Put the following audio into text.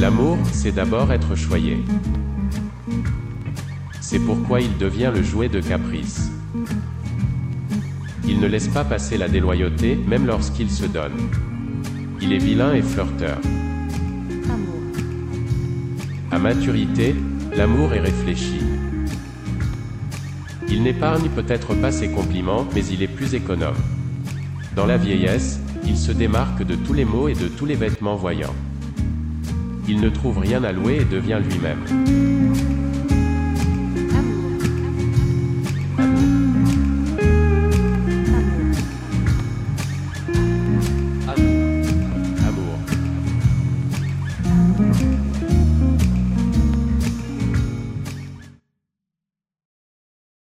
L'amour, c'est d'abord être choyé. C'est pourquoi il devient le jouet de caprice. Il ne laisse pas passer la déloyauté, même lorsqu'il se donne. Il est vilain et flirteur. Amour. À maturité, l'amour est réfléchi. Il n'épargne peut-être pas ses compliments, mais il est plus économe. Dans la vieillesse, il se démarque de tous les mots et de tous les vêtements voyants. Il ne trouve rien à louer et devient lui-même.